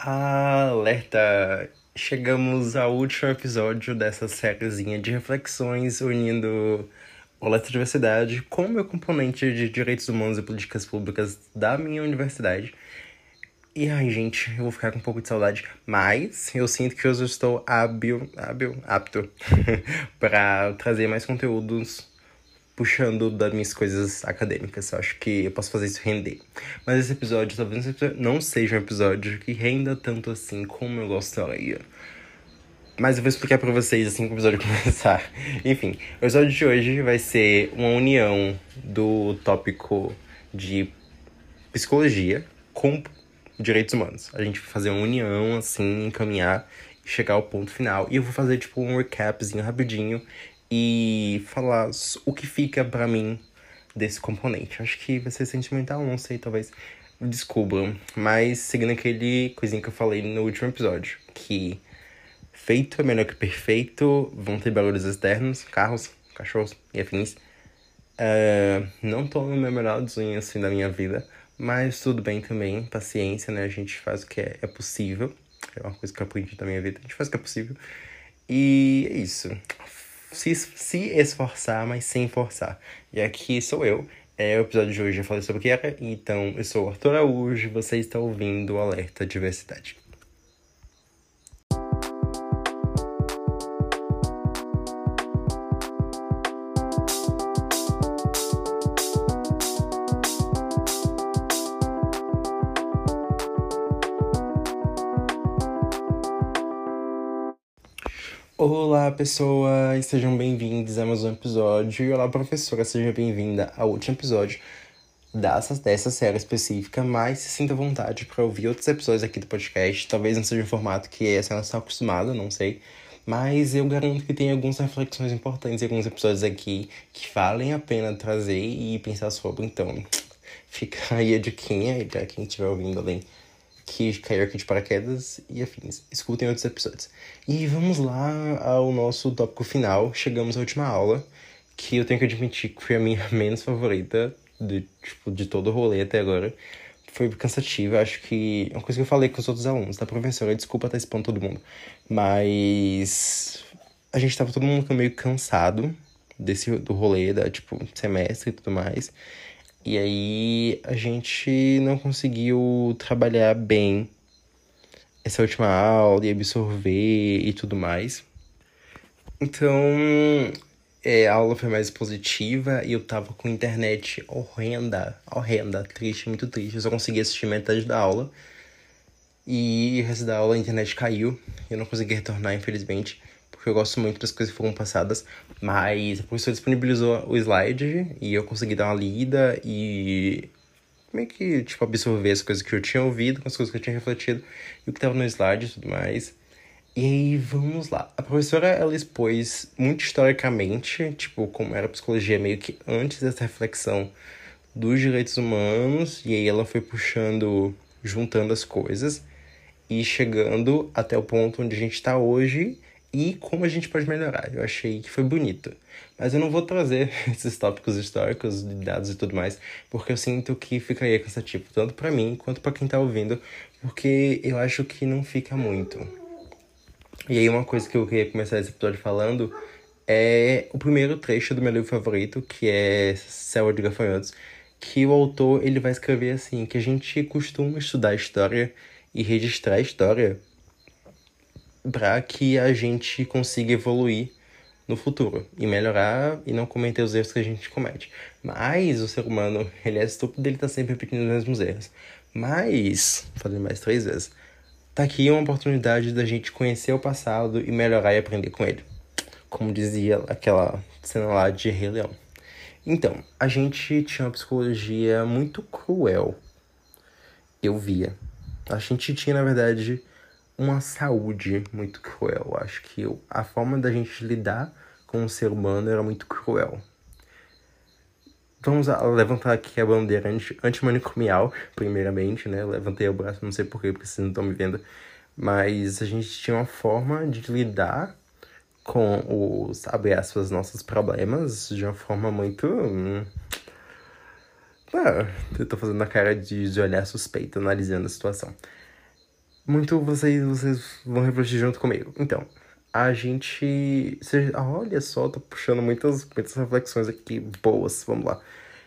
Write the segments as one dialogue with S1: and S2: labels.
S1: Alerta! Chegamos ao último episódio dessa sériezinha de reflexões unindo o Alerta Diversidade com o meu componente de Direitos Humanos e Políticas Públicas da minha universidade. E ai, gente, eu vou ficar com um pouco de saudade, mas eu sinto que hoje eu estou hábil, hábil, apto para trazer mais conteúdos puxando das minhas coisas acadêmicas. Eu acho que eu posso fazer isso render. Mas esse episódio talvez não seja um episódio que renda tanto assim como eu gostaria. Mas eu vou explicar para vocês assim que o episódio começar. Enfim, o episódio de hoje vai ser uma união do tópico de psicologia com direitos humanos. A gente vai fazer uma união, assim, encaminhar e chegar ao ponto final. E eu vou fazer, tipo, um recapzinho rapidinho e falar o que fica para mim desse componente. Acho que vai ser sentimental, não sei, talvez descubram. Mas seguindo aquele coisinho que eu falei no último episódio, que feito é melhor que perfeito, vão ter barulhos externos, carros, cachorros e afins. Uh, não tô no meu melhor desenho assim da minha vida, mas tudo bem também, paciência, né? A gente faz o que é, é possível. É uma coisa que eu aprendi da minha vida. A gente faz o que é possível. E é isso. Se, se esforçar, mas sem forçar. E aqui sou eu. É, o episódio de hoje eu falei sobre o que era. Então, eu sou o Arthur Araújo e você está ouvindo o Alerta Diversidade. Olá, pessoas! Sejam bem-vindos a mais um episódio. E olá, professora, seja bem-vinda ao último episódio dessa, dessa série específica. Mas se sinta à vontade para ouvir outros episódios aqui do podcast. Talvez não seja um formato que a senhora está acostumada, não sei. Mas eu garanto que tem algumas reflexões importantes e alguns episódios aqui que valem a pena trazer e pensar sobre. Então, fica aí a diquinha, para quem estiver ouvindo além que caiu aqui de paraquedas e afins. Escutem outros episódios. E vamos lá ao nosso tópico final. Chegamos à última aula, que eu tenho que admitir que foi a minha menos favorita de, tipo, de todo o rolê até agora. Foi cansativa, acho que. É uma coisa que eu falei com os outros alunos, tá, professora? Desculpa estar expondo todo mundo. Mas. A gente tava todo mundo meio cansado desse do rolê, da, tipo, semestre e tudo mais. E aí a gente não conseguiu trabalhar bem essa última aula e absorver e tudo mais. Então, é, a aula foi mais positiva e eu tava com internet horrenda, horrenda, triste, muito triste. Eu só consegui assistir metade da aula. E o resto da aula a internet caiu. Eu não consegui retornar, infelizmente porque eu gosto muito das coisas que foram passadas, mas a professora disponibilizou o slide e eu consegui dar uma lida e meio que, tipo, absorver as coisas que eu tinha ouvido, com as coisas que eu tinha refletido e o que tava no slide e tudo mais. E aí, vamos lá. A professora, ela expôs muito historicamente, tipo, como era a psicologia meio que antes dessa reflexão dos direitos humanos, e aí ela foi puxando, juntando as coisas e chegando até o ponto onde a gente está hoje e como a gente pode melhorar. Eu achei que foi bonito. Mas eu não vou trazer esses tópicos históricos, dados e tudo mais, porque eu sinto que ficaria cansativo, tanto para mim quanto para quem tá ouvindo, porque eu acho que não fica muito. E aí uma coisa que eu queria começar esse episódio falando é o primeiro trecho do meu livro favorito, que é Céu de Gafanhotos, que o autor ele vai escrever assim, que a gente costuma estudar história e registrar a história para que a gente consiga evoluir no futuro e melhorar e não cometer os erros que a gente comete. Mas o ser humano, ele é estúpido, ele tá sempre repetindo os mesmos erros. Mas, falei mais três vezes, tá aqui uma oportunidade da gente conhecer o passado e melhorar e aprender com ele. Como dizia aquela cena lá de Rei Leão. Então, a gente tinha uma psicologia muito cruel. Eu via. A gente tinha, na verdade, uma saúde muito cruel. Acho que a forma da gente lidar com o ser humano era muito cruel. Vamos levantar aqui a bandeira antimanicomial, primeiramente, né? levantei o braço, não sei porquê, porque vocês não estão me vendo. Mas a gente tinha uma forma de lidar com os, abre aspas, nossos problemas de uma forma muito. Hum, ah, eu tô fazendo a cara de, de olhar suspeito, analisando a situação muito vocês, vocês vão refletir junto comigo. Então, a gente. Cê, olha só, tô puxando muitas, muitas reflexões aqui boas. Vamos lá.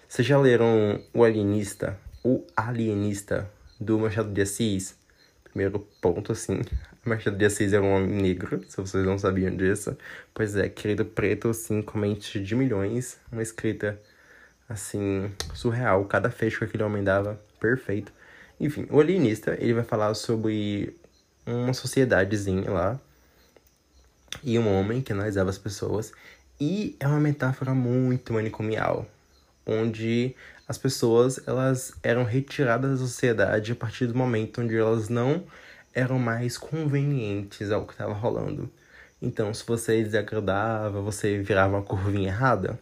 S1: Vocês já leram O Alienista? O Alienista, do Machado de Assis? Primeiro ponto, assim. Machado de Assis era um homem negro, se vocês não sabiam disso. Pois é, querido preto, assim, com mente de milhões. Uma escrita, assim, surreal. Cada fecho que aquele homem dava, perfeito. Enfim, o alienista, ele vai falar sobre uma sociedadezinha lá. E um homem que analisava as pessoas. E é uma metáfora muito manicomial. Onde as pessoas, elas eram retiradas da sociedade a partir do momento onde elas não eram mais convenientes ao que estava rolando. Então, se você desagradava, você virava uma curvinha errada,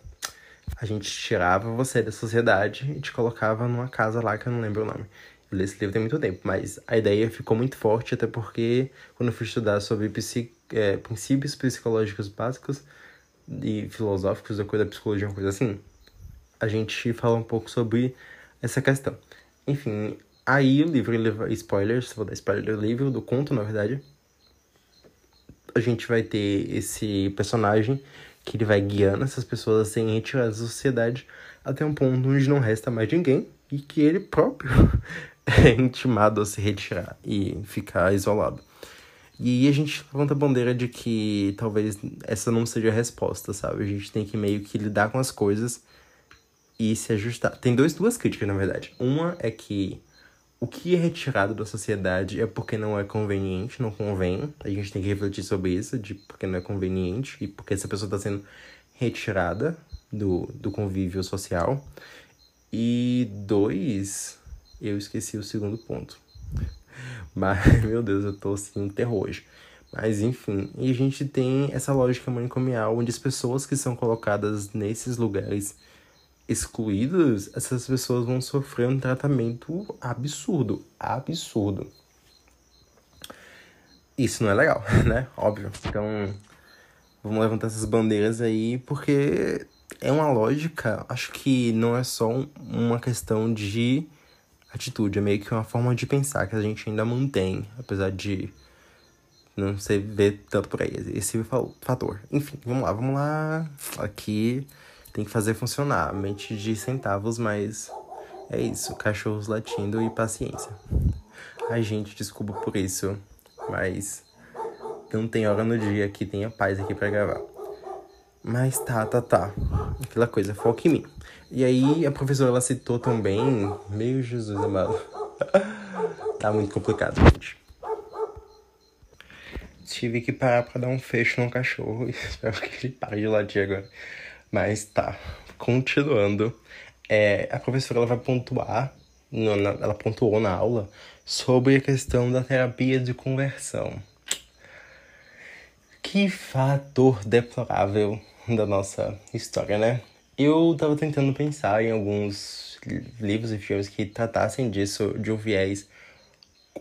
S1: a gente tirava você da sociedade e te colocava numa casa lá que eu não lembro o nome. Li esse livro tem muito tempo, mas a ideia ficou muito forte, até porque quando eu fui estudar sobre é, princípios psicológicos básicos e filosóficos da coisa da psicologia, uma coisa assim, a gente fala um pouco sobre essa questão. Enfim, Aí o livro, ele spoilers, vou dar spoiler do livro, do conto, na verdade. A gente vai ter esse personagem que ele vai guiando essas pessoas a serem retiradas da sociedade até um ponto onde não resta mais ninguém e que ele próprio é intimado a se retirar e ficar isolado. E a gente levanta a bandeira de que talvez essa não seja a resposta, sabe? A gente tem que meio que lidar com as coisas e se ajustar. Tem dois, duas críticas, na verdade. Uma é que o que é retirado da sociedade é porque não é conveniente, não convém. A gente tem que refletir sobre isso, de porque não é conveniente e porque essa pessoa está sendo retirada do, do convívio social. E dois, eu esqueci o segundo ponto. Mas, meu Deus, eu tô assim, um terror hoje. Mas enfim, e a gente tem essa lógica manicomial onde as pessoas que são colocadas nesses lugares excluídos, essas pessoas vão sofrer um tratamento absurdo, absurdo. Isso não é legal, né? Óbvio. Então, vamos levantar essas bandeiras aí, porque é uma lógica, acho que não é só uma questão de atitude, é meio que uma forma de pensar que a gente ainda mantém, apesar de não se ver tanto por aí, esse fator. Enfim, vamos lá, vamos lá. Aqui tem que fazer funcionar. Mente de centavos, mas é isso. Cachorros latindo e paciência. Ai, gente, desculpa por isso, mas não tem hora no dia que tenha paz aqui para gravar. Mas tá, tá, tá. Aquela coisa, foca em mim. E aí a professora ela citou também. Meu Jesus amado. tá muito complicado, gente. Tive que parar pra dar um fecho no cachorro. Espero que ele pare de latir agora. Mas tá, continuando. É, a professora ela vai pontuar, no, na, ela pontuou na aula, sobre a questão da terapia de conversão. Que fator deplorável da nossa história, né? Eu tava tentando pensar em alguns livros e filmes que tratassem disso, de um viés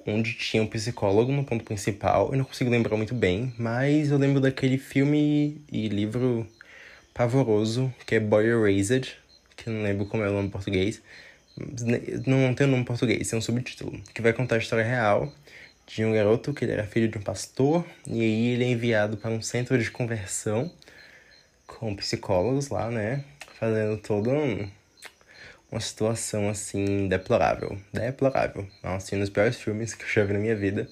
S1: onde tinha um psicólogo no ponto principal. Eu não consigo lembrar muito bem, mas eu lembro daquele filme e livro pavoroso, que é Boy Erased, que eu não lembro como é o nome em português. Não tem o nome em português, é um subtítulo. Que vai contar a história real de um garoto que ele era filho de um pastor, e aí ele é enviado para um centro de conversão com psicólogos lá, né? Fazendo toda um, uma situação assim deplorável. Deplorável. Assim, dos piores filmes que eu já vi na minha vida.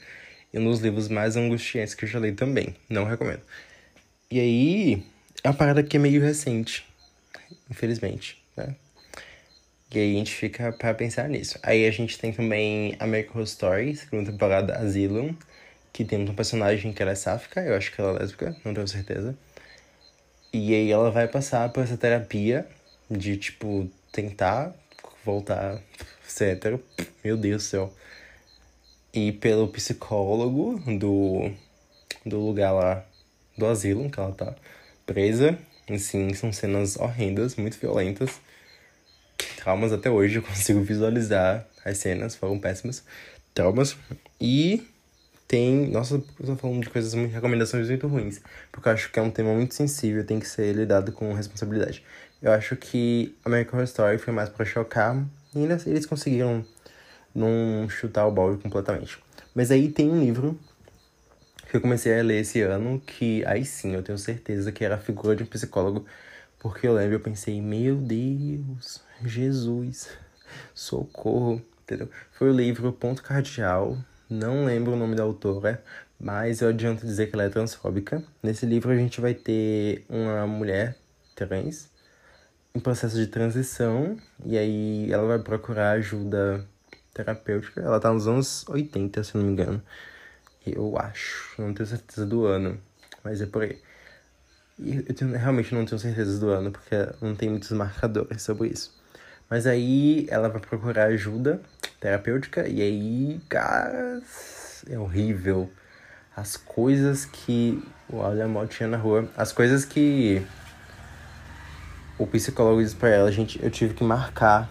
S1: E dos livros mais angustiantes que eu já li também. Não recomendo. E aí, é uma parada que é meio recente, infelizmente, né? E aí a gente fica pra pensar nisso. Aí a gente tem também American Horror Story, segunda temporada Asylum, que temos um personagem que ela é sáfica, eu acho que ela é lésbica, não tenho certeza. E aí ela vai passar por essa terapia de, tipo, tentar voltar hétero. Meu Deus do céu. E pelo psicólogo do, do lugar lá, do asilo que ela tá presa. Assim, são cenas horrendas, muito violentas. Traumas até hoje, eu consigo visualizar as cenas, foram péssimas. Traumas. E tem. Nossa, eu tô falando de coisas muito. recomendações muito ruins. Porque eu acho que é um tema muito sensível, tem que ser lidado com responsabilidade. Eu acho que American Horror Story foi mais para chocar. E ainda eles conseguiram não chutar o balde completamente. Mas aí tem um livro que eu comecei a ler esse ano, que aí sim eu tenho certeza que era a figura de um psicólogo, porque eu lembro, eu pensei, meu Deus, Jesus, socorro, entendeu? Foi o livro Ponto Cardial, não lembro o nome da autora, mas eu adianto dizer que ela é transfóbica. Nesse livro a gente vai ter uma mulher trans em processo de transição, e aí ela vai procurar ajuda terapêutica. Ela tá nos anos 80, se não me engano. Eu acho. Não tenho certeza do ano. Mas é por aí. E eu tenho, realmente não tenho certeza do ano, porque não tem muitos marcadores sobre isso. Mas aí ela vai procurar ajuda terapêutica. E aí, cara, é horrível. As coisas que. Olha a motinha na rua. As coisas que. O psicólogo disse pra ela, gente, eu tive que marcar.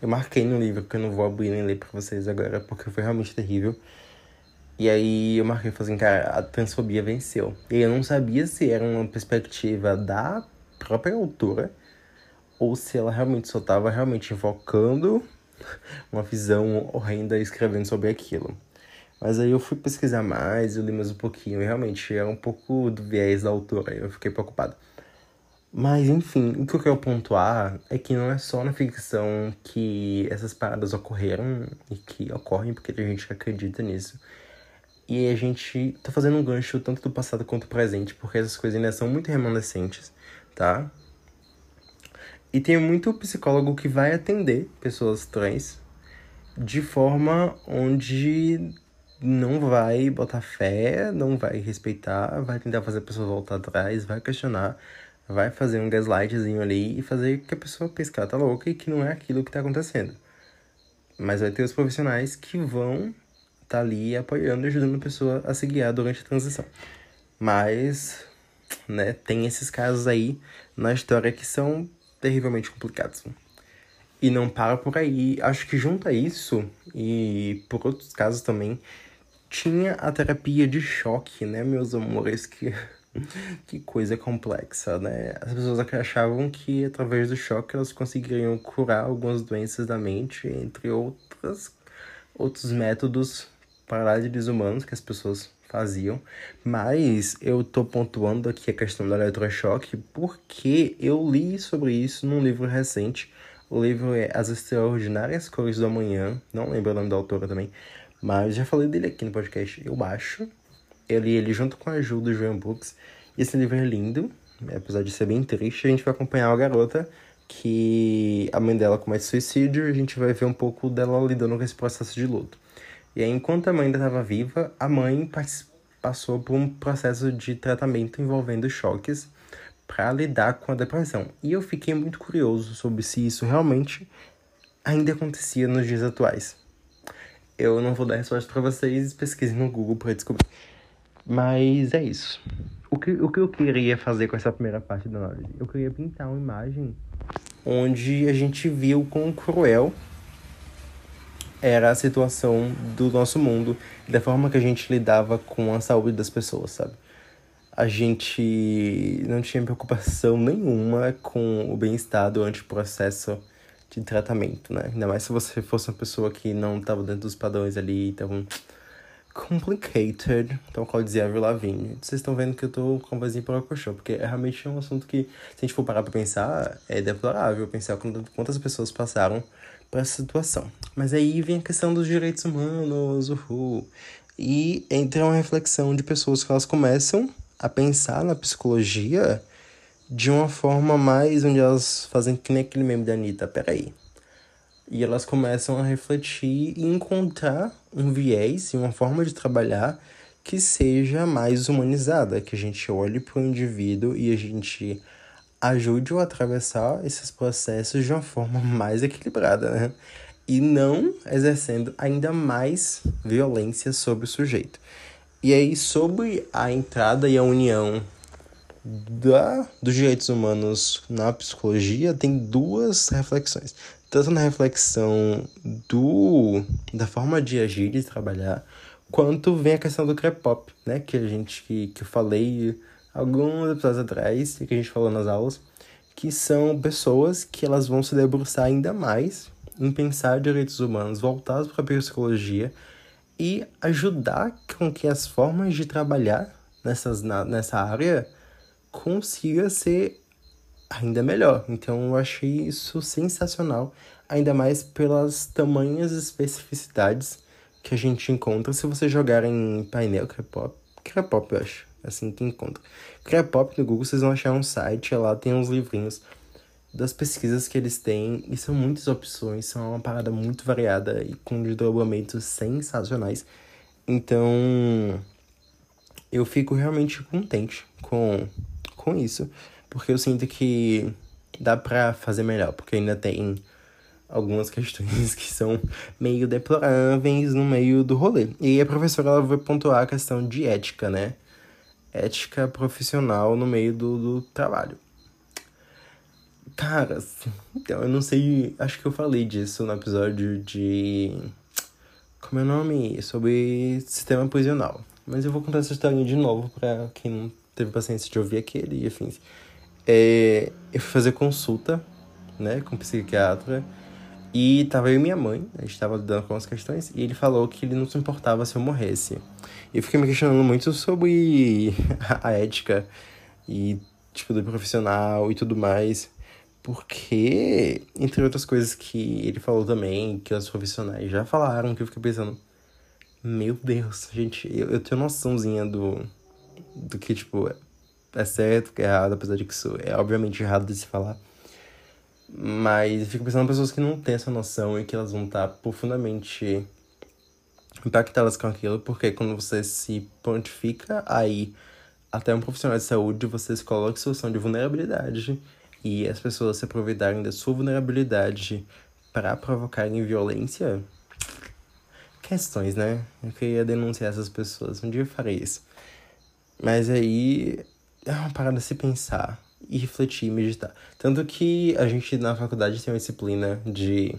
S1: Eu marquei no livro, que eu não vou abrir nem ler pra vocês agora, porque foi realmente terrível. E aí eu marquei falei assim, cara, a transfobia venceu. E eu não sabia se era uma perspectiva da própria autora ou se ela realmente só estava realmente invocando uma visão horrenda escrevendo sobre aquilo. Mas aí eu fui pesquisar mais, eu li mais um pouquinho, e realmente era um pouco do viés da autora, eu fiquei preocupado. Mas enfim, o que eu quero pontuar é que não é só na ficção que essas paradas ocorreram e que ocorrem porque tem gente que acredita nisso. E a gente tá fazendo um gancho tanto do passado quanto do presente, porque essas coisas ainda são muito remanescentes, tá? E tem muito psicólogo que vai atender pessoas trans de forma onde não vai botar fé, não vai respeitar, vai tentar fazer a pessoa voltar atrás, vai questionar, vai fazer um gaslightzinho ali e fazer que a pessoa pense que tá louca e que não é aquilo que tá acontecendo. Mas vai ter os profissionais que vão tá ali apoiando e ajudando a pessoa a se guiar durante a transição. Mas, né, tem esses casos aí na história que são terrivelmente complicados. E não para por aí. Acho que junto a isso, e por outros casos também, tinha a terapia de choque, né, meus amores? Que, que coisa complexa, né? As pessoas achavam que através do choque elas conseguiriam curar algumas doenças da mente, entre outras, outros métodos parálises humanos que as pessoas faziam, mas eu tô pontuando aqui a questão do eletrochoque porque eu li sobre isso num livro recente. O livro é As Extraordinárias Cores do Amanhã, não lembro o nome da autora também, mas já falei dele aqui no podcast, eu acho. Eu li ele junto com a ajuda do Joan Books. Esse livro é lindo, apesar de ser bem triste, a gente vai acompanhar a garota que a mãe dela comete suicídio e a gente vai ver um pouco dela lidando com esse processo de luto. E aí, enquanto a mãe ainda estava viva, a mãe passou por um processo de tratamento envolvendo choques para lidar com a depressão. E eu fiquei muito curioso sobre se isso realmente ainda acontecia nos dias atuais. Eu não vou dar resposta para vocês, pesquisem no Google para descobrir. Mas é isso. O que, o que eu queria fazer com essa primeira parte da análise? Eu queria pintar uma imagem onde a gente viu quão cruel era a situação do nosso mundo e da forma que a gente lidava com a saúde das pessoas, sabe? A gente não tinha preocupação nenhuma com o bem-estar durante o processo de tratamento, né? Ainda mais se você fosse uma pessoa que não estava dentro dos padrões ali, então complicated, então qual dizia Avril Lavigne. Vocês estão vendo que eu tô com a vozinha para o porque é realmente um assunto que, se a gente for parar pra pensar, é deplorável pensar quantas pessoas passaram para essa situação. Mas aí vem a questão dos direitos humanos, uhul. E entra uma reflexão de pessoas que elas começam a pensar na psicologia de uma forma mais onde elas fazem que nem aquele meme da Anitta, peraí. E elas começam a refletir e encontrar um viés e uma forma de trabalhar que seja mais humanizada, que a gente olhe para o indivíduo e a gente ajude-o a atravessar esses processos de uma forma mais equilibrada, né? E não exercendo ainda mais violência sobre o sujeito. E aí, sobre a entrada e a união da, dos direitos humanos na psicologia, tem duas reflexões. Tanto na reflexão do, da forma de agir e de trabalhar, quanto vem a questão do crepop, né? Que a gente que, que eu falei alguns episódios atrás, que a gente falou nas aulas, que são pessoas que elas vão se debruçar ainda mais em pensar direitos humanos voltados para a psicologia e ajudar com que as formas de trabalhar nessas, na, nessa área consiga ser ainda melhor. Então eu achei isso sensacional, ainda mais pelas tamanhas especificidades que a gente encontra se você jogar em painel Crepop. Crepop, eu acho. É assim que encontra. Crepop no Google, vocês vão achar um site, lá tem uns livrinhos das pesquisas que eles têm, e são muitas opções, são uma parada muito variada e com desdobramentos sensacionais. Então, eu fico realmente contente com, com isso, porque eu sinto que dá pra fazer melhor, porque ainda tem algumas questões que são meio deploráveis no meio do rolê. E a professora ela vai pontuar a questão de ética, né? Ética profissional no meio do, do trabalho. Cara, então, eu não sei. Acho que eu falei disso no episódio de. Como é o nome? Sobre sistema prisional. Mas eu vou contar essa história de novo pra quem não teve paciência de ouvir aquele e afins. É, eu fui fazer consulta, né, com um psiquiatra. E tava eu e minha mãe, a gente tava lidando com as questões, e ele falou que ele não se importava se eu morresse. E eu fiquei me questionando muito sobre a ética e, tipo, do profissional e tudo mais. Porque, entre outras coisas que ele falou também, que os profissionais já falaram, que eu fiquei pensando, meu Deus, gente, eu, eu tenho noçãozinha do, do que, tipo, é certo, que é errado, apesar de que isso é obviamente errado de se falar. Mas fico pensando em pessoas que não têm essa noção e que elas vão estar profundamente impactadas com aquilo, porque quando você se pontifica aí até um profissional de saúde, você se coloca em situação de vulnerabilidade e as pessoas se aproveitarem da sua vulnerabilidade para provocarem violência, questões, né? Eu queria denunciar essas pessoas, um dia eu farei isso. Mas aí é uma parada se pensar e refletir e meditar. Tanto que a gente na faculdade tem uma disciplina de,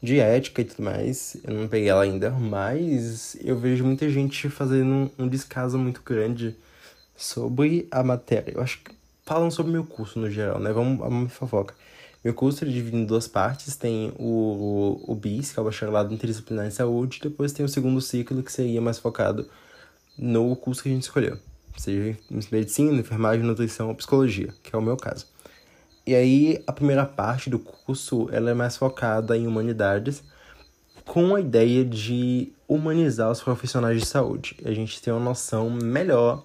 S1: de ética e tudo mais. Eu não peguei ela ainda, mas eu vejo muita gente fazendo um, um descaso muito grande sobre a matéria. Eu acho que falam sobre meu curso no geral, né? Vamos, vamos fofoca. Meu curso é dividido em duas partes. Tem o, o, o BIS, que é o Bacharelado Interdisciplinar em Saúde. Depois tem o segundo ciclo, que seria mais focado no curso que a gente escolheu. Seja medicina, enfermagem, nutrição ou psicologia, que é o meu caso. E aí, a primeira parte do curso, ela é mais focada em humanidades, com a ideia de humanizar os profissionais de saúde. A gente tem uma noção melhor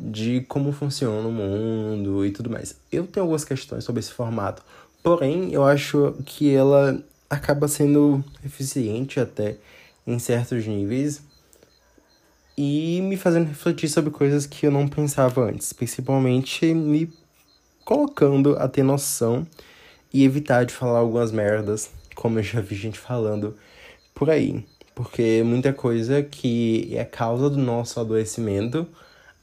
S1: de como funciona o mundo e tudo mais. Eu tenho algumas questões sobre esse formato, porém eu acho que ela acaba sendo eficiente até em certos níveis e me fazendo refletir sobre coisas que eu não pensava antes, principalmente me colocando a ter noção e evitar de falar algumas merdas, como eu já vi gente falando por aí. Porque muita coisa que é causa do nosso adoecimento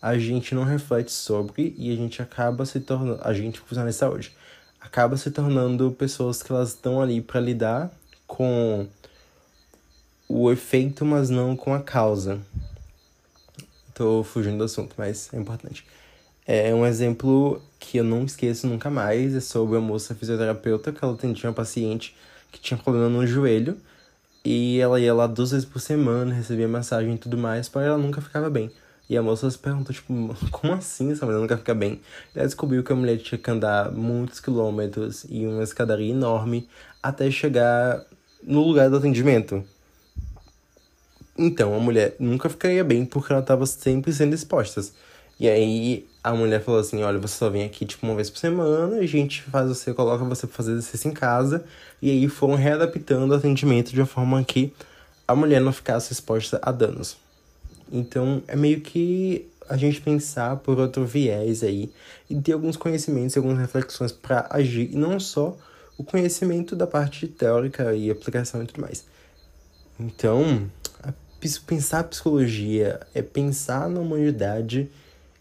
S1: a gente não reflete sobre e a gente acaba se tornando, a gente profissional de saúde, acaba se tornando pessoas que elas estão ali para lidar com o efeito, mas não com a causa. Tô fugindo do assunto, mas é importante. É um exemplo que eu não esqueço nunca mais, é sobre a moça fisioterapeuta que ela atendia uma paciente que tinha problema no joelho e ela ia lá duas vezes por semana, recebia massagem e tudo mais, para ela nunca ficava bem. E a moça se perguntou, tipo, como assim essa mulher nunca fica bem? Ela descobriu que a mulher tinha que andar muitos quilômetros e uma escadaria enorme até chegar no lugar do atendimento. Então, a mulher nunca ficaria bem porque ela estava sempre sendo exposta. E aí, a mulher falou assim, olha, você só vem aqui, tipo, uma vez por semana, a gente faz você, coloca você pra fazer exercício em casa. E aí, foram readaptando o atendimento de uma forma que a mulher não ficasse exposta a danos. Então é meio que a gente pensar por outro viés aí e ter alguns conhecimentos e algumas reflexões para agir, e não só o conhecimento da parte teórica e aplicação e tudo mais. Então, pensar psicologia é pensar na humanidade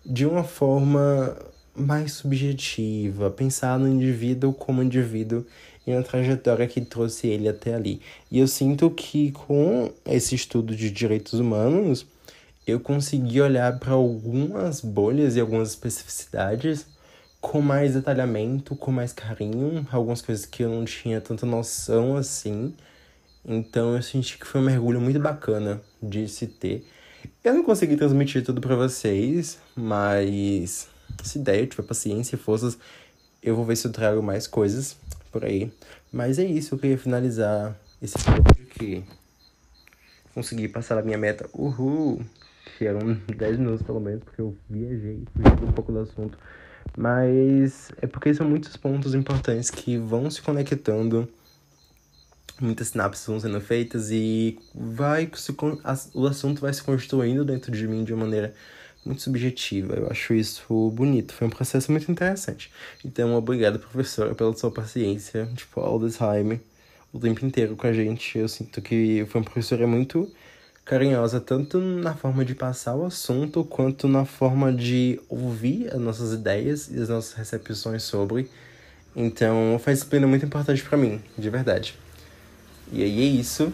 S1: de uma forma mais subjetiva, pensar no indivíduo como indivíduo e na trajetória que trouxe ele até ali. E eu sinto que com esse estudo de direitos humanos, eu consegui olhar para algumas bolhas e algumas especificidades com mais detalhamento, com mais carinho, algumas coisas que eu não tinha tanta noção assim. Então eu senti que foi um mergulho muito bacana de se ter. Eu não consegui transmitir tudo para vocês, mas se der, eu tiver paciência e forças, eu vou ver se eu trago mais coisas por aí. Mas é isso, eu queria finalizar esse episódio que consegui passar a minha meta. Uhul! Que eram 10 minutos pelo menos, porque eu viajei, fugi um pouco do assunto. Mas é porque são muitos pontos importantes que vão se conectando, muitas sinapses vão sendo feitas e vai se, o assunto vai se construindo dentro de mim de uma maneira muito subjetiva. Eu acho isso bonito. Foi um processo muito interessante. Então, obrigado, professora, pela sua paciência, tipo, all the time, o tempo inteiro com a gente. Eu sinto que foi uma professora muito carinhosa, tanto na forma de passar o assunto, quanto na forma de ouvir as nossas ideias e as nossas recepções sobre. Então, foi uma disciplina muito importante para mim, de verdade. E aí é isso.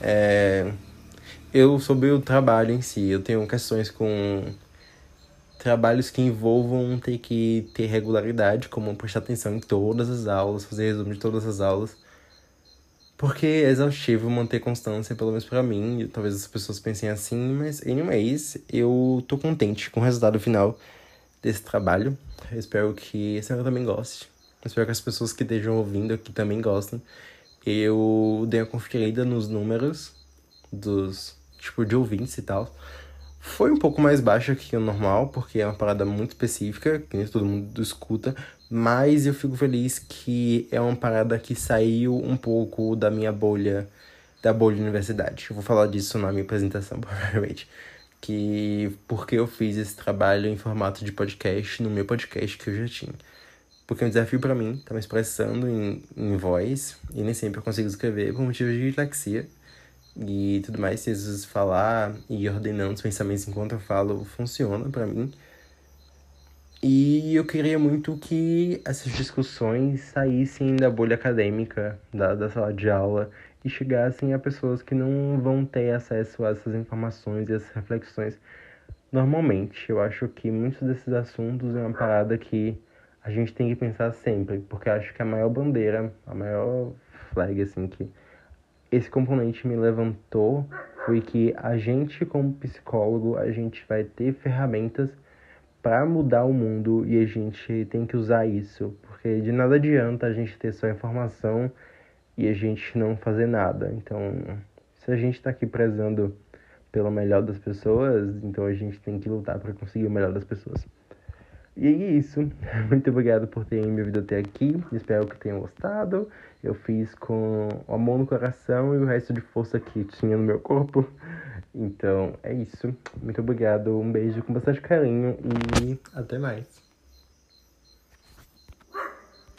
S1: É... Eu, sobre o trabalho em si, eu tenho questões com trabalhos que envolvam ter que ter regularidade, como prestar atenção em todas as aulas, fazer resumo de todas as aulas. Porque é exaustivo manter constância, pelo menos para mim. Talvez as pessoas pensem assim, mas anyways, eu tô contente com o resultado final desse trabalho. Eu espero que a senhora também goste. Eu espero que as pessoas que estejam ouvindo aqui também gostem. Eu dei uma conferida nos números dos tipo de ouvintes e tal. Foi um pouco mais baixa que o normal, porque é uma parada muito específica, que nem todo mundo escuta, mas eu fico feliz que é uma parada que saiu um pouco da minha bolha, da bolha de universidade. Eu vou falar disso na minha apresentação, provavelmente. Que porque eu fiz esse trabalho em formato de podcast, no meu podcast que eu já tinha. Porque é um desafio para mim, tá me expressando em, em voz, e nem sempre eu consigo escrever por motivos de dislexia e tudo mais. Se Jesus falar e ordenando os pensamentos enquanto eu falo, funciona para mim. E eu queria muito que essas discussões saíssem da bolha acadêmica, da, da sala de aula, e chegassem a pessoas que não vão ter acesso a essas informações e essas reflexões normalmente. Eu acho que muitos desses assuntos é uma parada que a gente tem que pensar sempre, porque acho que a maior bandeira, a maior flag, assim, que esse componente me levantou foi que a gente, como psicólogo, a gente vai ter ferramentas para mudar o mundo e a gente tem que usar isso, porque de nada adianta a gente ter só informação e a gente não fazer nada. Então, se a gente está aqui prezando pelo melhor das pessoas, então a gente tem que lutar para conseguir o melhor das pessoas. E é isso. Muito obrigado por terem me ouvido até aqui. Espero que tenham gostado. Eu fiz com amor no coração e o resto de força que tinha no meu corpo. Então é isso. Muito obrigado. Um beijo com bastante carinho e até mais.